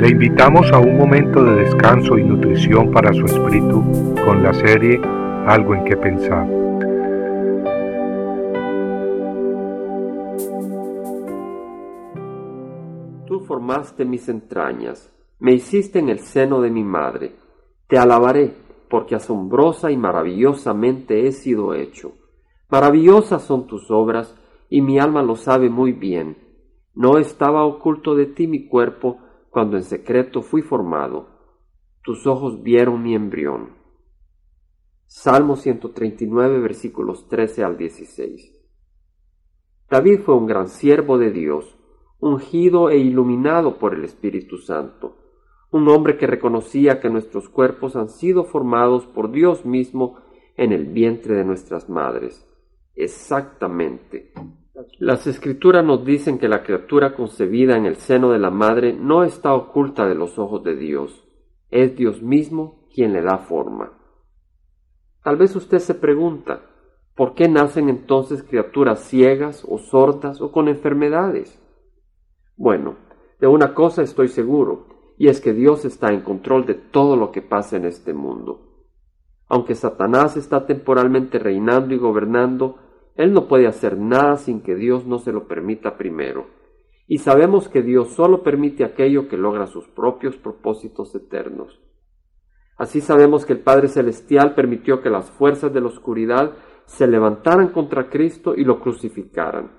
Le invitamos a un momento de descanso y nutrición para su espíritu con la serie Algo en que pensar. Tú formaste mis entrañas, me hiciste en el seno de mi madre. Te alabaré, porque asombrosa y maravillosamente he sido hecho. Maravillosas son tus obras, y mi alma lo sabe muy bien. No estaba oculto de ti mi cuerpo, cuando en secreto fui formado. Tus ojos vieron mi embrión. Salmo 139 versículos 13 al 16. David fue un gran siervo de Dios, ungido e iluminado por el Espíritu Santo, un hombre que reconocía que nuestros cuerpos han sido formados por Dios mismo en el vientre de nuestras madres. Exactamente las escrituras nos dicen que la criatura concebida en el seno de la madre no está oculta de los ojos de Dios, es Dios mismo quien le da forma. Tal vez usted se pregunta, ¿por qué nacen entonces criaturas ciegas o sordas o con enfermedades? Bueno, de una cosa estoy seguro, y es que Dios está en control de todo lo que pasa en este mundo. Aunque Satanás está temporalmente reinando y gobernando, él no puede hacer nada sin que Dios no se lo permita primero. Y sabemos que Dios solo permite aquello que logra sus propios propósitos eternos. Así sabemos que el Padre Celestial permitió que las fuerzas de la oscuridad se levantaran contra Cristo y lo crucificaran.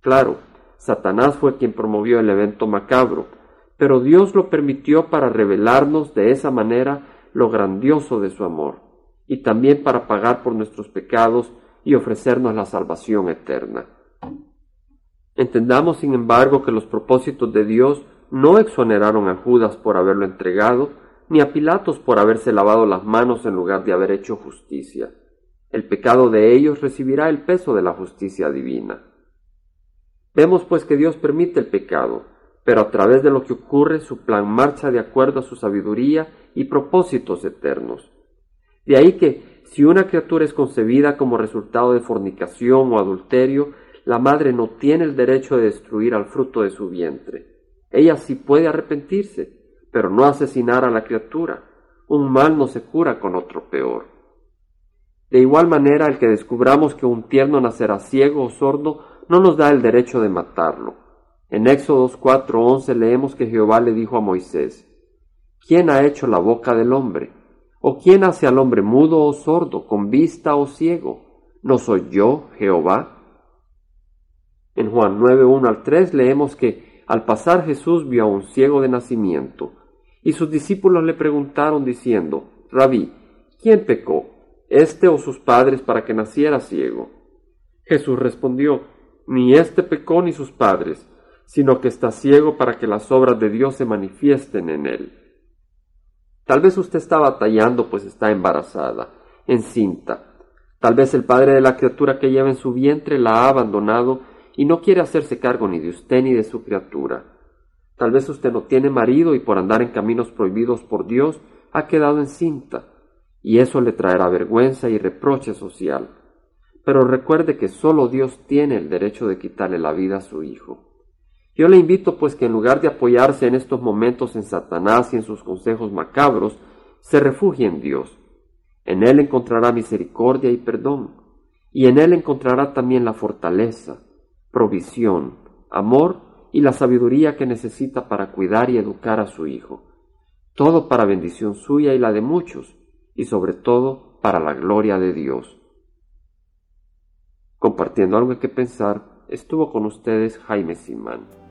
Claro, Satanás fue quien promovió el evento macabro, pero Dios lo permitió para revelarnos de esa manera lo grandioso de su amor, y también para pagar por nuestros pecados y ofrecernos la salvación eterna. Entendamos, sin embargo, que los propósitos de Dios no exoneraron a Judas por haberlo entregado, ni a Pilatos por haberse lavado las manos en lugar de haber hecho justicia. El pecado de ellos recibirá el peso de la justicia divina. Vemos pues que Dios permite el pecado, pero a través de lo que ocurre su plan marcha de acuerdo a su sabiduría y propósitos eternos. De ahí que si una criatura es concebida como resultado de fornicación o adulterio, la madre no tiene el derecho de destruir al fruto de su vientre. Ella sí puede arrepentirse, pero no asesinar a la criatura. Un mal no se cura con otro peor. De igual manera, el que descubramos que un tierno nacerá ciego o sordo no nos da el derecho de matarlo. En Éxodo 4:11 leemos que Jehová le dijo a Moisés, ¿quién ha hecho la boca del hombre? ¿O quién hace al hombre mudo o sordo, con vista o ciego? ¿No soy yo, Jehová? En Juan 9, 1 al 3 leemos que al pasar Jesús vio a un ciego de nacimiento, y sus discípulos le preguntaron diciendo, Rabí, ¿quién pecó, este o sus padres, para que naciera ciego? Jesús respondió, Ni este pecó ni sus padres, sino que está ciego para que las obras de Dios se manifiesten en él. Tal vez usted está batallando pues está embarazada, encinta. Tal vez el padre de la criatura que lleva en su vientre la ha abandonado y no quiere hacerse cargo ni de usted ni de su criatura. Tal vez usted no tiene marido y por andar en caminos prohibidos por Dios ha quedado encinta, y eso le traerá vergüenza y reproche social. Pero recuerde que solo Dios tiene el derecho de quitarle la vida a su hijo. Yo le invito pues que en lugar de apoyarse en estos momentos en Satanás y en sus consejos macabros, se refugie en Dios. En Él encontrará misericordia y perdón, y en Él encontrará también la fortaleza, provisión, amor y la sabiduría que necesita para cuidar y educar a su Hijo. Todo para bendición suya y la de muchos, y sobre todo para la gloria de Dios. Compartiendo algo que pensar, estuvo con ustedes Jaime Simán.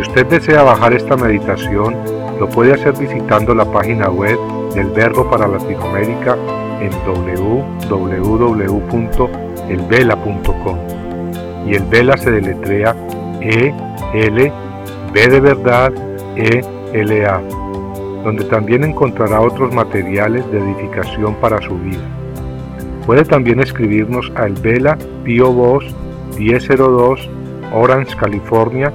Si usted desea bajar esta meditación, lo puede hacer visitando la página web del Verbo para Latinoamérica en www.elvela.com. Y el Vela se deletrea E L B de verdad E L A, donde también encontrará otros materiales de edificación para su vida. Puede también escribirnos a El Vela Pio Voz 1002 Orange, California